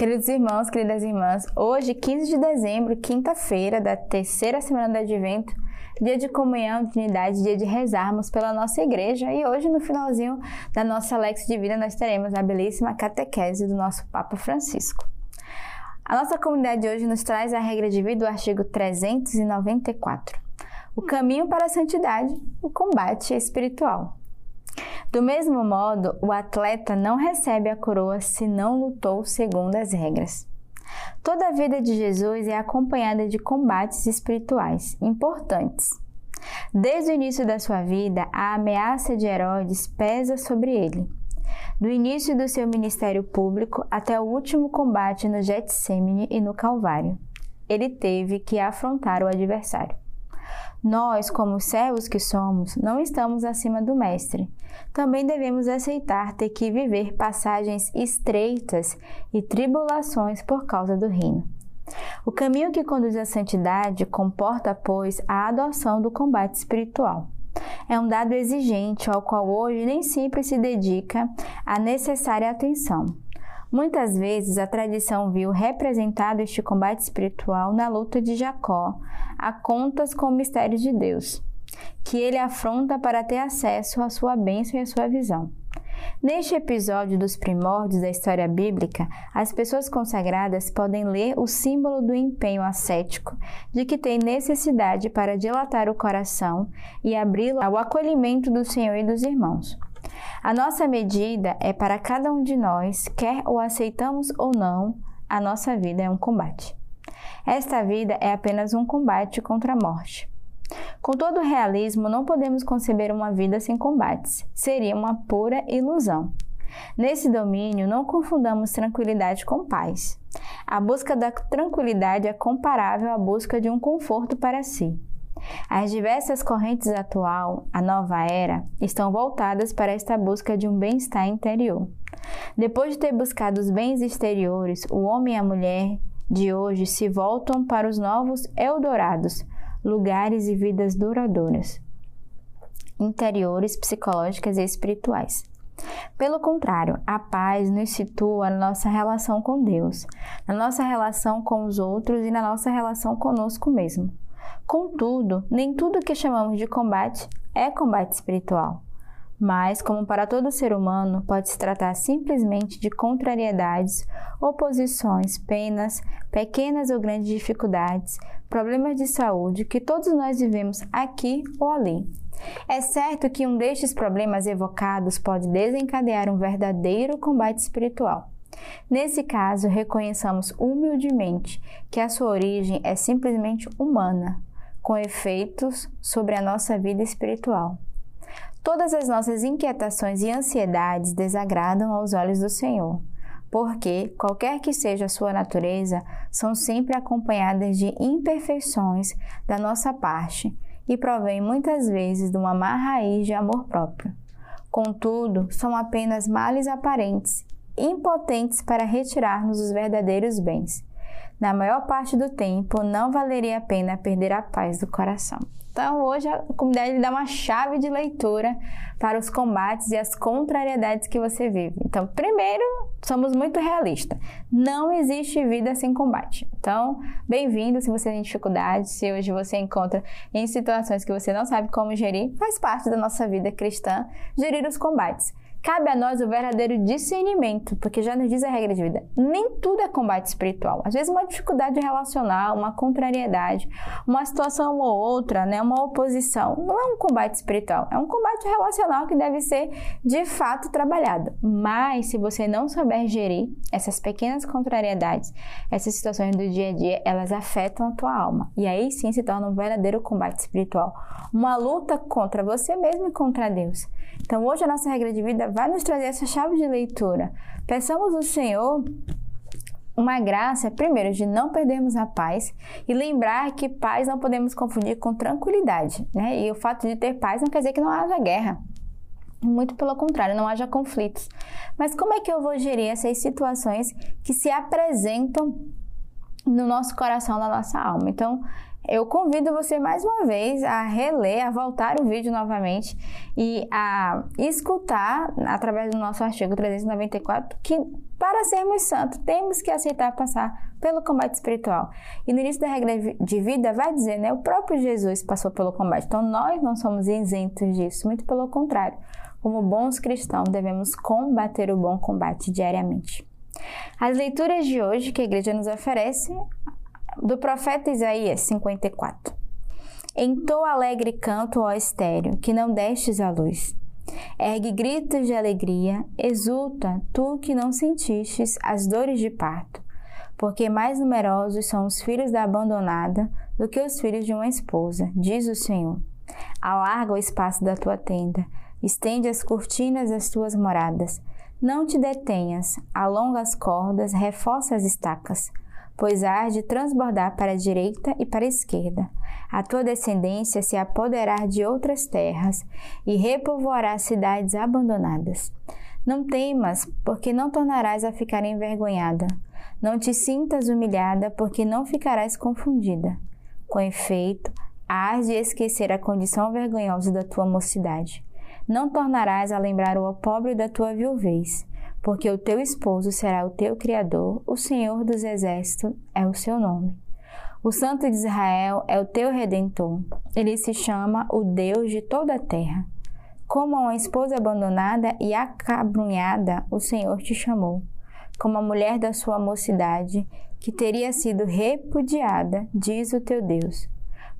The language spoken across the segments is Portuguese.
Queridos irmãos, queridas irmãs, hoje, 15 de dezembro, quinta-feira da terceira semana do Advento, dia de comunhão, de unidade, dia de rezarmos pela nossa igreja. E hoje, no finalzinho da nossa Lex de Vida, nós teremos a belíssima catequese do nosso Papa Francisco. A nossa comunidade hoje nos traz a regra de vida, o artigo 394. O caminho para a santidade, o combate espiritual. Do mesmo modo, o atleta não recebe a coroa se não lutou segundo as regras. Toda a vida de Jesus é acompanhada de combates espirituais importantes. Desde o início da sua vida, a ameaça de Herodes pesa sobre ele. Do início do seu ministério público até o último combate no Getsemane e no Calvário, ele teve que afrontar o adversário. Nós, como servos que somos, não estamos acima do Mestre. Também devemos aceitar ter que viver passagens estreitas e tribulações por causa do reino. O caminho que conduz à santidade comporta, pois, a adoção do combate espiritual. É um dado exigente ao qual hoje nem sempre se dedica a necessária atenção. Muitas vezes a tradição viu representado este combate espiritual na luta de Jacó, a contas com o mistério de Deus, que ele afronta para ter acesso à sua bênção e à sua visão. Neste episódio dos primórdios da história bíblica, as pessoas consagradas podem ler o símbolo do empenho ascético de que tem necessidade para dilatar o coração e abri-lo ao acolhimento do Senhor e dos irmãos. A nossa medida é para cada um de nós, quer o aceitamos ou não, a nossa vida é um combate. Esta vida é apenas um combate contra a morte. Com todo o realismo, não podemos conceber uma vida sem combates. Seria uma pura ilusão. Nesse domínio, não confundamos tranquilidade com paz. A busca da tranquilidade é comparável à busca de um conforto para si. As diversas correntes atual, a nova era, estão voltadas para esta busca de um bem-estar interior. Depois de ter buscado os bens exteriores, o homem e a mulher de hoje se voltam para os novos Eldorados, lugares e vidas duradouras, interiores, psicológicas e espirituais. Pelo contrário, a paz nos situa na nossa relação com Deus, na nossa relação com os outros e na nossa relação conosco mesmo. Contudo, nem tudo que chamamos de combate é combate espiritual. Mas, como para todo ser humano, pode se tratar simplesmente de contrariedades, oposições, penas, pequenas ou grandes dificuldades, problemas de saúde que todos nós vivemos aqui ou ali. É certo que um destes problemas evocados pode desencadear um verdadeiro combate espiritual. Nesse caso, reconheçamos humildemente que a sua origem é simplesmente humana, com efeitos sobre a nossa vida espiritual. Todas as nossas inquietações e ansiedades desagradam aos olhos do Senhor, porque, qualquer que seja a sua natureza, são sempre acompanhadas de imperfeições da nossa parte e provêm muitas vezes de uma má raiz de amor próprio. Contudo, são apenas males aparentes, impotentes para retirar-nos os verdadeiros bens na maior parte do tempo, não valeria a pena perder a paz do coração. Então, hoje a comunidade dá uma chave de leitura para os combates e as contrariedades que você vive. Então, primeiro, somos muito realistas. Não existe vida sem combate. Então, bem-vindo se você tem dificuldades, se hoje você encontra em situações que você não sabe como gerir, faz parte da nossa vida cristã gerir os combates. Cabe a nós o verdadeiro discernimento, porque já nos diz a regra de vida. Nem tudo é combate espiritual. Às vezes uma dificuldade relacional, uma contrariedade, uma situação ou outra, né, uma oposição, não é um combate espiritual, é um combate relacional que deve ser de fato trabalhado. Mas se você não souber gerir essas pequenas contrariedades, essas situações do dia a dia, elas afetam a tua alma. E aí sim se torna um verdadeiro combate espiritual, uma luta contra você mesmo e contra Deus. Então hoje a nossa regra de vida vai nos trazer essa chave de leitura. Peçamos ao Senhor uma graça, primeiro, de não perdermos a paz e lembrar que paz não podemos confundir com tranquilidade, né? E o fato de ter paz não quer dizer que não haja guerra. Muito pelo contrário, não haja conflitos. Mas como é que eu vou gerir essas situações que se apresentam no nosso coração, na nossa alma? Então, eu convido você mais uma vez a reler, a voltar o vídeo novamente e a escutar através do nosso artigo 394 que para sermos santos temos que aceitar passar pelo combate espiritual. E no início da regra de vida vai dizer, né, o próprio Jesus passou pelo combate. Então nós não somos isentos disso, muito pelo contrário. Como bons cristãos devemos combater o bom combate diariamente. As leituras de hoje que a igreja nos oferece do profeta Isaías 54. Entoa alegre canto, ó estéreo, que não destes a luz. Ergue gritos de alegria, exulta, tu que não sentistes as dores de parto, porque mais numerosos são os filhos da abandonada do que os filhos de uma esposa, diz o Senhor. Alarga o espaço da tua tenda, estende as cortinas das tuas moradas. Não te detenhas, alonga as cordas, reforça as estacas pois hás de transbordar para a direita e para a esquerda. A tua descendência se apoderar de outras terras e repovoará cidades abandonadas. Não temas, porque não tornarás a ficar envergonhada. Não te sintas humilhada, porque não ficarás confundida. Com efeito, hás de esquecer a condição vergonhosa da tua mocidade. Não tornarás a lembrar o pobre da tua viuvez porque o teu esposo será o teu Criador, o Senhor dos Exércitos é o seu nome. O Santo de Israel é o teu Redentor. Ele se chama o Deus de toda a terra. Como a uma esposa abandonada e acabrunhada, o Senhor te chamou. Como a mulher da sua mocidade, que teria sido repudiada, diz o teu Deus.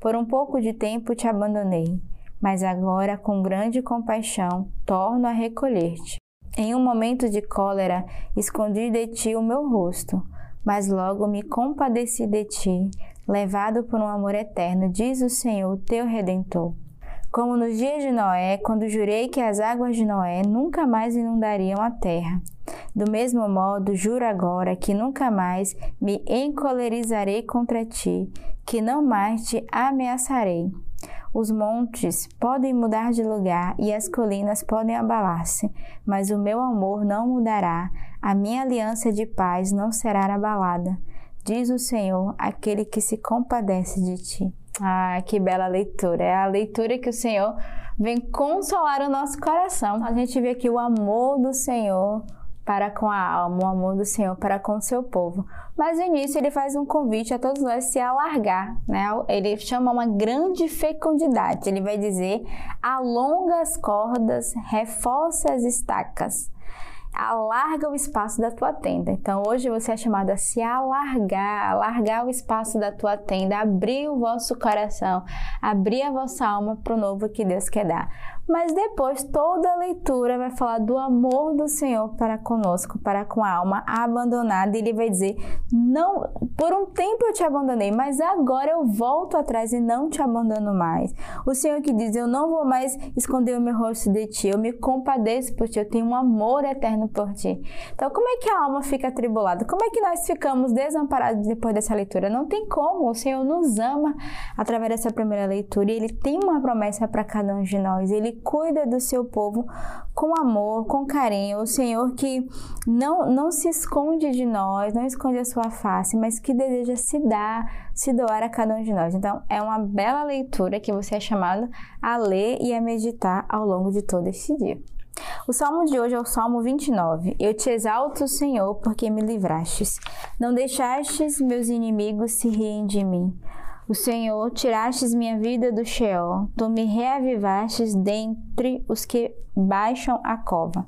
Por um pouco de tempo te abandonei, mas agora, com grande compaixão, torno a recolher-te. Em um momento de cólera, escondi de ti o meu rosto, mas logo me compadeci de ti, levado por um amor eterno, diz o Senhor, teu redentor. Como nos dias de Noé, quando jurei que as águas de Noé nunca mais inundariam a terra. Do mesmo modo, juro agora que nunca mais me encolerizarei contra ti, que não mais te ameaçarei. Os montes podem mudar de lugar e as colinas podem abalar-se, mas o meu amor não mudará, a minha aliança de paz não será abalada, diz o Senhor, aquele que se compadece de ti. Ah, que bela leitura! É a leitura que o Senhor vem consolar o nosso coração. A gente vê aqui o amor do Senhor para com a alma, o amor do Senhor para com o seu povo. Mas no início ele faz um convite a todos nós se alargar, né? Ele chama uma grande fecundidade. Ele vai dizer: alonga as cordas, reforça as estacas alarga o espaço da tua tenda. Então hoje você é chamado a se alargar, alargar o espaço da tua tenda, abrir o vosso coração, abrir a vossa alma para o novo que Deus quer dar. Mas depois toda a leitura vai falar do amor do Senhor para conosco, para com a alma abandonada. E ele vai dizer: Não, por um tempo eu te abandonei, mas agora eu volto atrás e não te abandono mais. O Senhor que diz: Eu não vou mais esconder o meu rosto de ti, eu me compadeço por ti, eu tenho um amor eterno por ti. Então, como é que a alma fica atribulada? Como é que nós ficamos desamparados depois dessa leitura? Não tem como. O Senhor nos ama através dessa primeira leitura e ele tem uma promessa para cada um de nós. Ele cuida do seu povo com amor, com carinho. O Senhor que não, não se esconde de nós, não esconde a sua face, mas que deseja se dar, se doar a cada um de nós. Então, é uma bela leitura que você é chamado a ler e a meditar ao longo de todo este dia. O salmo de hoje é o Salmo 29. Eu te exalto, Senhor, porque me livrastes. Não deixastes meus inimigos se riem de mim. O Senhor, tirastes minha vida do Sheol, tu me reavivastes dentre os que baixam a cova.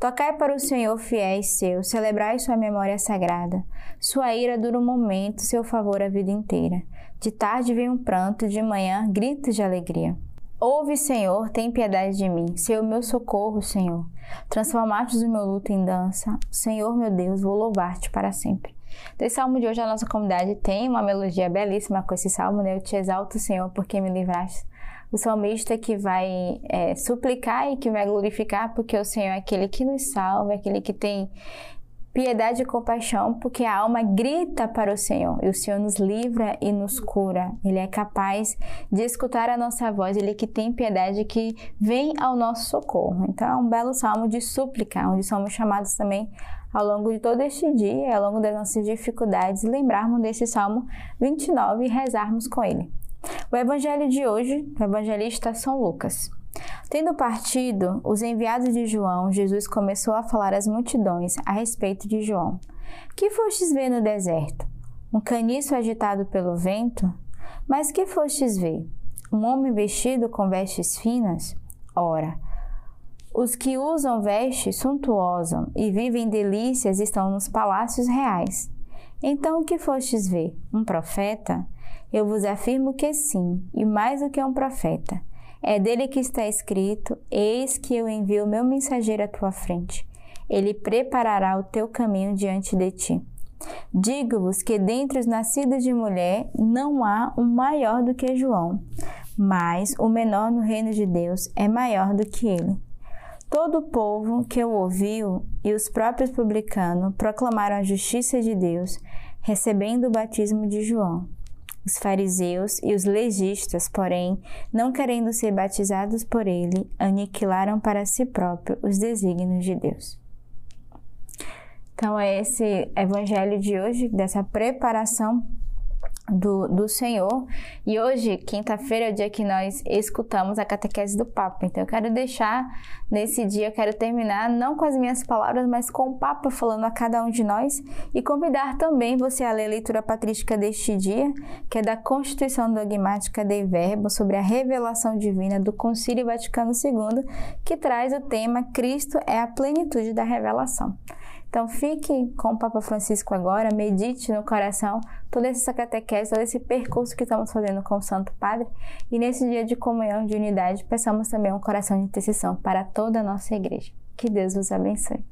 Tocai para o Senhor, fiéis seus, celebrai sua memória sagrada. Sua ira dura um momento, seu favor a vida inteira. De tarde vem um pranto, de manhã gritos de alegria. Ouve, Senhor, tem piedade de mim. Seu meu socorro, Senhor. Transformaste o meu luto em dança. Senhor, meu Deus, vou louvar-te para sempre. Desse salmo de hoje, a nossa comunidade tem uma melodia belíssima com esse salmo, né? Eu te exalto, Senhor, porque me livraste. O salmista que vai é, suplicar e que vai glorificar, porque o Senhor é aquele que nos salva, é aquele que tem piedade e compaixão, porque a alma grita para o Senhor e o Senhor nos livra e nos cura. Ele é capaz de escutar a nossa voz, ele que tem piedade que vem ao nosso socorro. Então é um belo salmo de súplica, onde somos chamados também ao longo de todo este dia, ao longo das nossas dificuldades, lembrarmos desse Salmo 29 e rezarmos com ele. O evangelho de hoje, o evangelista São Lucas. Tendo partido os enviados de João, Jesus começou a falar às multidões a respeito de João. Que fostes ver no deserto? Um caniço agitado pelo vento? Mas que fostes ver? Um homem vestido com vestes finas? Ora, os que usam vestes suntuosas e vivem delícias estão nos palácios reais. Então o que fostes ver? Um profeta? Eu vos afirmo que sim, e mais do que um profeta. É dele que está escrito: Eis que eu envio meu mensageiro à tua frente. Ele preparará o teu caminho diante de ti. Digo-vos que dentre os nascidos de mulher não há um maior do que João, mas o menor no reino de Deus é maior do que ele. Todo o povo que o ouviu e os próprios publicanos proclamaram a justiça de Deus, recebendo o batismo de João. Os fariseus e os legistas, porém, não querendo ser batizados por ele, aniquilaram para si próprio os desígnios de Deus. Então, é esse evangelho de hoje, dessa preparação do, do Senhor. E hoje, quinta-feira, é o dia que nós escutamos a catequese do Papa. Então, eu quero deixar nesse dia, eu quero terminar não com as minhas palavras, mas com o Papa falando a cada um de nós e convidar também você a ler a leitura patrística deste dia, que é da Constituição Dogmática de Verbo sobre a revelação divina do Concílio Vaticano II, que traz o tema Cristo é a plenitude da revelação. Então fique com o Papa Francisco agora, medite no coração toda essa catequese, todo esse percurso que estamos fazendo com o Santo Padre e nesse dia de comunhão, de unidade, peçamos também um coração de intercessão para toda a nossa igreja. Que Deus os abençoe.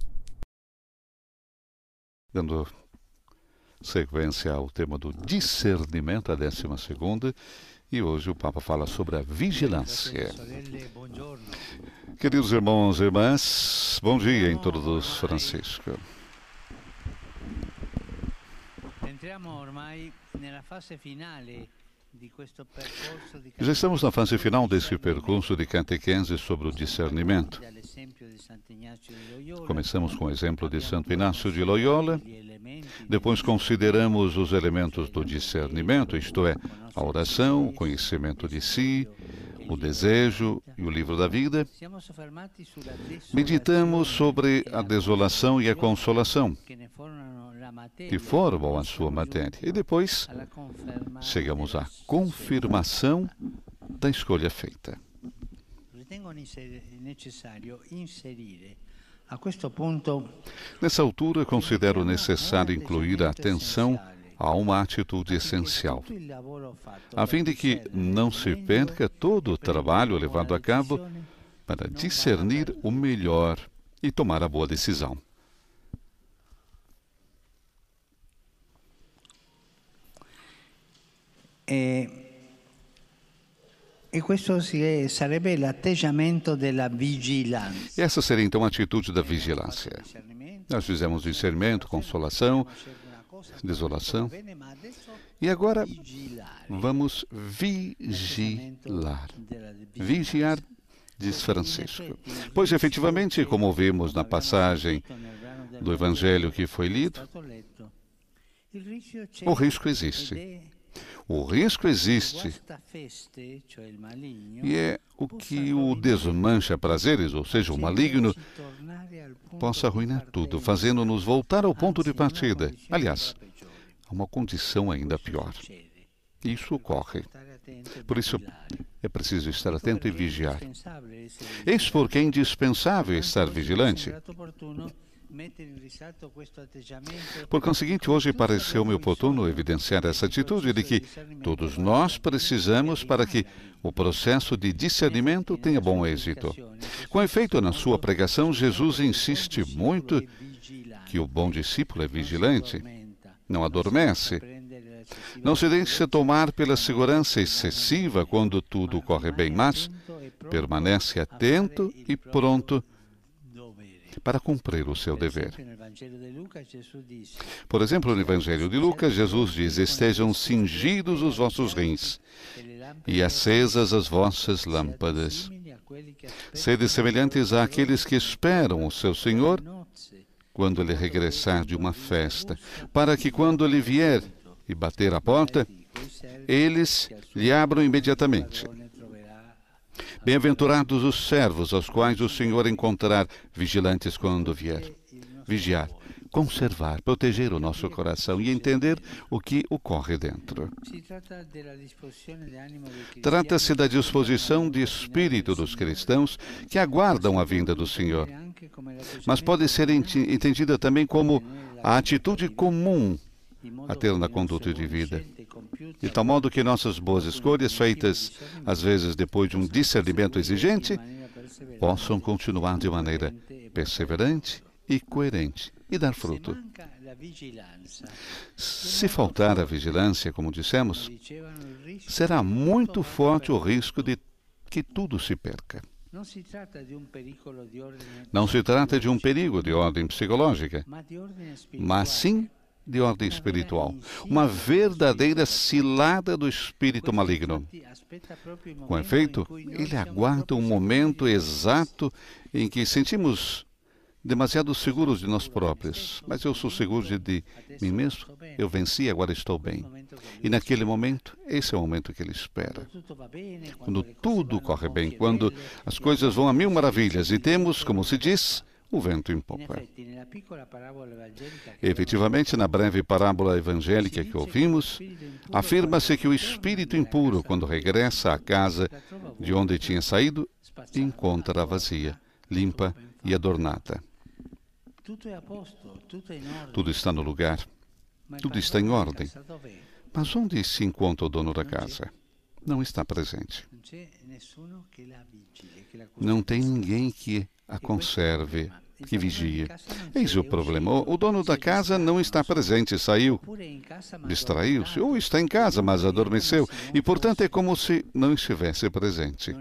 Dando sequência ao tema do discernimento, a décima segunda, e hoje o Papa fala sobre a vigilância. Queridos irmãos e irmãs, bom dia em todos Francisco. Já estamos na fase final desse percurso de catequese sobre o discernimento. Começamos com o exemplo de Santo Inácio de Loyola, depois consideramos os elementos do discernimento, isto é, a oração, o conhecimento de si, o desejo e o livro da vida, meditamos sobre a desolação e a consolação, que formam a sua matéria. E depois chegamos à confirmação da escolha feita. Nessa altura, considero necessário incluir a atenção a uma atitude essencial, a fim de que não se perca todo o trabalho levado a cabo para discernir o melhor e tomar a boa decisão. E, e questo sarebbe l'atteggiamento della vigilanza. Essa seria então a atitude da vigilância. Nós fizemos discernimento, consolação, desolação. E agora vamos vigilar. Vigiar, diz Francisco. Pois efetivamente, como vimos na passagem do Evangelho que foi lido, o risco existe. O risco existe. E é o que o desmancha prazeres, ou seja, o maligno, possa arruinar tudo, fazendo-nos voltar ao ponto de partida. Aliás, a uma condição ainda pior. Isso ocorre. Por isso, é preciso estar atento e vigiar. Eis porque é indispensável estar vigilante. Por conseguinte, hoje pareceu-me oportuno evidenciar essa atitude de que todos nós precisamos para que o processo de discernimento tenha bom êxito. Com efeito, na sua pregação, Jesus insiste muito que o bom discípulo é vigilante, não adormece, não se deixe tomar pela segurança excessiva quando tudo corre bem, mas permanece atento e pronto para cumprir o seu dever. Por exemplo, no Evangelho de Lucas, Jesus diz: Estejam cingidos os vossos rins e acesas as vossas lâmpadas. Sede semelhantes àqueles que esperam o seu Senhor quando ele regressar de uma festa, para que quando ele vier e bater a porta, eles lhe abram imediatamente. Bem-aventurados os servos aos quais o Senhor encontrará vigilantes quando vier. Vigiar, conservar, proteger o nosso coração e entender o que ocorre dentro. Trata-se da disposição de espírito dos cristãos que aguardam a vinda do Senhor, mas pode ser entendida também como a atitude comum a ter na conduta de vida. De tal modo que nossas boas escolhas, feitas às vezes depois de um discernimento exigente, possam continuar de maneira perseverante e coerente e dar fruto. Se faltar a vigilância, como dissemos, será muito forte o risco de que tudo se perca. Não se trata de um perigo de ordem psicológica, mas sim de ordem espiritual, uma verdadeira cilada do espírito maligno. Com efeito, ele aguarda um momento exato em que sentimos demasiado seguros de nós próprios, mas eu sou seguro de, de mim mesmo. Eu venci, agora estou bem. E naquele momento, esse é o momento que ele espera. Quando tudo corre bem, quando as coisas vão a mil maravilhas e temos, como se diz, o vento em popa. Efetivamente, na breve parábola evangélica que ouvimos, afirma-se que o espírito impuro, quando regressa à casa de onde tinha saído, encontra vazia, limpa e adornada. Tudo está no lugar, tudo está em ordem. Mas onde se encontra o dono da casa? Não está presente. Não tem ninguém que a conserve, que vigie. Eis o problema. O dono da casa não está presente, saiu, distraiu-se, ou está em casa, mas adormeceu, e portanto é como se não estivesse presente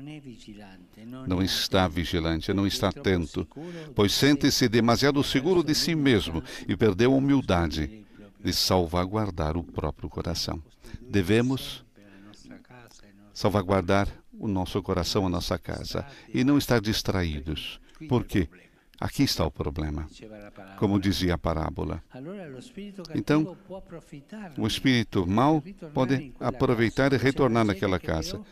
não está vigilante, não está atento, pois sente-se demasiado seguro de si mesmo e perdeu a humildade de salvaguardar o próprio coração. Devemos salvaguardar o nosso coração, a nossa casa, e não estar distraídos. Por quê? Aqui está o problema, como dizia a parábola. Então, o espírito mau pode aproveitar e retornar naquela casa.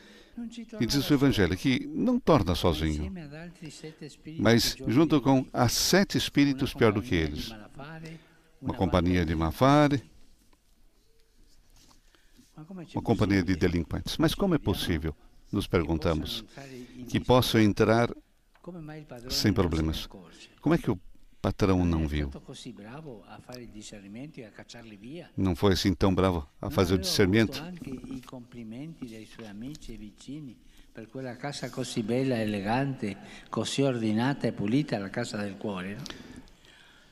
E diz o Evangelho que não torna sozinho, mas junto com as sete espíritos pior do que eles. Uma companhia de Mafare, uma companhia de delinquentes. Mas como é possível, nos perguntamos, que possam entrar sem problemas? Como é que o patrão não viu. Não foi assim tão bravo a fazer o discernimento. per quella casa così bella, elegante, così ordinata e pulita, la casa del cuore.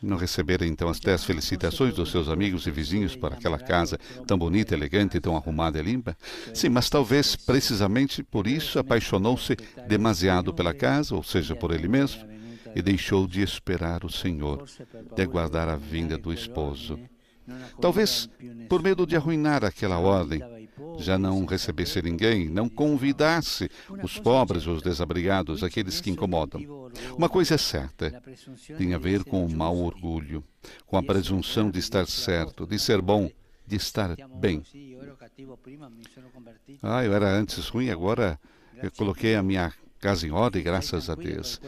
Não receberam então as dez felicitações dos seus amigos e vizinhos para aquela casa tão bonita, elegante, tão arrumada e limpa? Sim, mas talvez precisamente por isso apaixonou-se demasiado pela casa, ou seja, por ele mesmo e deixou de esperar o Senhor, de aguardar a vinda do esposo. Talvez por medo de arruinar aquela ordem, já não recebesse ninguém, não convidasse os pobres, os desabrigados, aqueles que incomodam. Uma coisa é certa, tem a ver com o mau orgulho, com a presunção de estar certo, de ser bom, de estar bem. Ah, eu era antes ruim, agora eu coloquei a minha casa em ordem, graças a Deus.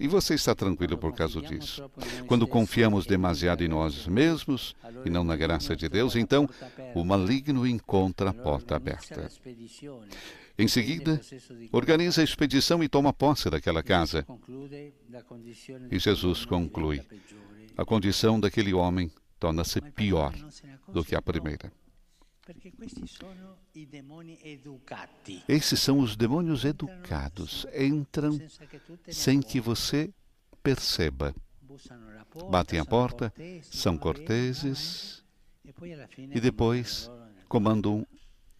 E você está tranquilo por causa disso. Quando confiamos demasiado em nós mesmos e não na graça de Deus, então o maligno encontra a porta aberta. Em seguida, organiza a expedição e toma posse daquela casa. E Jesus conclui: a condição daquele homem torna-se pior do que a primeira. Esses são os demônios educados. Entram sem que você perceba. Batem a porta, são corteses e depois comandam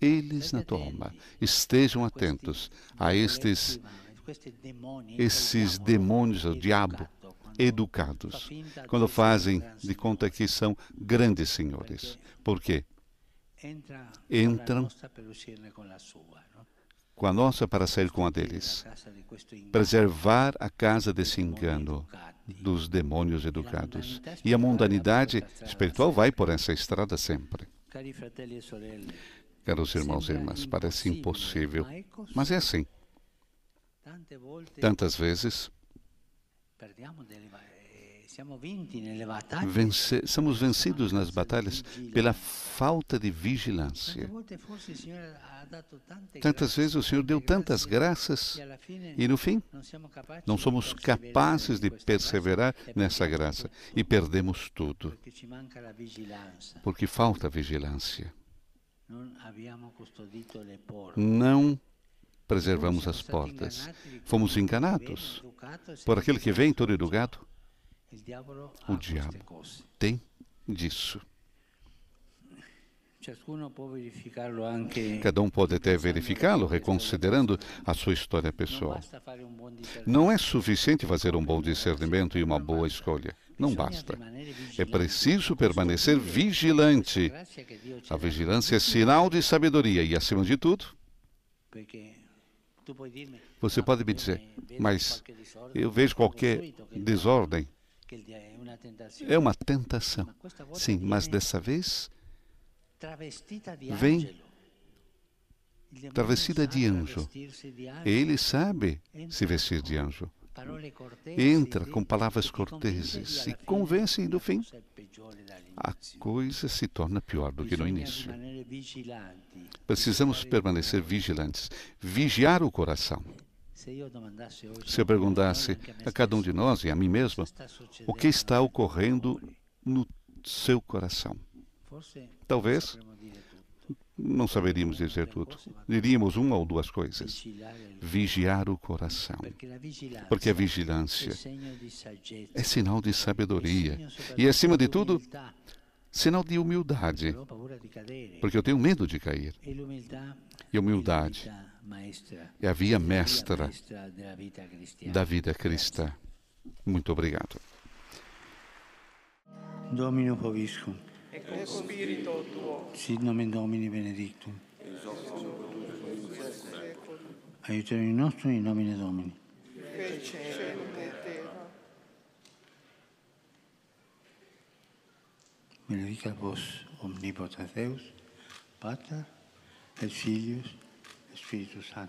eles na toma. Estejam atentos a estes, esses demônios, o diabo, educados, quando fazem de conta que são grandes senhores. Por quê? Entram com a nossa para sair com a deles. Preservar a casa desse engano dos demônios educados. E a mundanidade espiritual vai por essa estrada sempre. Caros irmãos e irmãs, parece impossível, mas é assim. Tantas vezes Vence, somos vencidos nas batalhas pela falta de vigilância. Tantas vezes o Senhor deu tantas graças e, no fim, não somos capazes de perseverar nessa graça e perdemos tudo porque falta vigilância. Não preservamos as portas. Fomos enganados por aquele que vem todo educado o diabo tem disso. Cada um pode até verificá-lo, reconsiderando a sua história pessoal. Não é suficiente fazer um bom discernimento e uma boa escolha. Não basta. É preciso permanecer vigilante. A vigilância é sinal de sabedoria e, acima de tudo, você pode me dizer, mas eu vejo qualquer desordem é uma tentação. Sim, mas dessa vez vem travestida de anjo. Ele sabe se vestir de anjo. Entra com palavras corteses e convence, e no fim, a coisa se torna pior do que no início. Precisamos permanecer vigilantes, vigiar o coração. Se eu perguntasse a cada um de nós e a mim mesmo o que está ocorrendo no seu coração, talvez não saberíamos dizer tudo. Diríamos uma ou duas coisas. Vigiar o coração. Porque a vigilância é sinal de sabedoria. E, acima de tudo, sinal de humildade. Porque eu tenho medo de cair. E humildade é a via mestra da vida cristã. Muito obrigado. Domino Poviscum. E spirito tuo. Sit nomen Domini benedictum. Aiuterium nostrum in nomine Domini. Μιλήσατε για την προσοχή σα, Πάτα, Ελφίδιου, Εσύρρου Σάιντ.